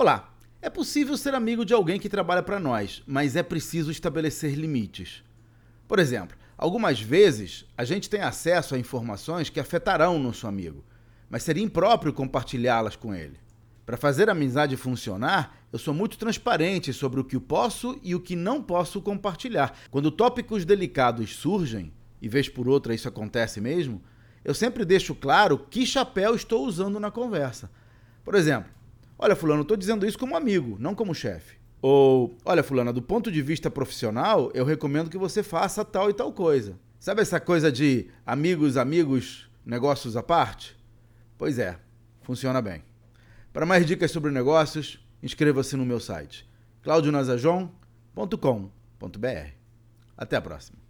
Olá! É possível ser amigo de alguém que trabalha para nós, mas é preciso estabelecer limites. Por exemplo, algumas vezes a gente tem acesso a informações que afetarão nosso amigo, mas seria impróprio compartilhá-las com ele. Para fazer a amizade funcionar, eu sou muito transparente sobre o que posso e o que não posso compartilhar. Quando tópicos delicados surgem, e vez por outra isso acontece mesmo, eu sempre deixo claro que chapéu estou usando na conversa. Por exemplo, Olha, Fulano, estou dizendo isso como amigo, não como chefe. Ou, olha, Fulano, do ponto de vista profissional, eu recomendo que você faça tal e tal coisa. Sabe essa coisa de amigos, amigos, negócios à parte? Pois é, funciona bem. Para mais dicas sobre negócios, inscreva-se no meu site claudionazajon.com.br. Até a próxima.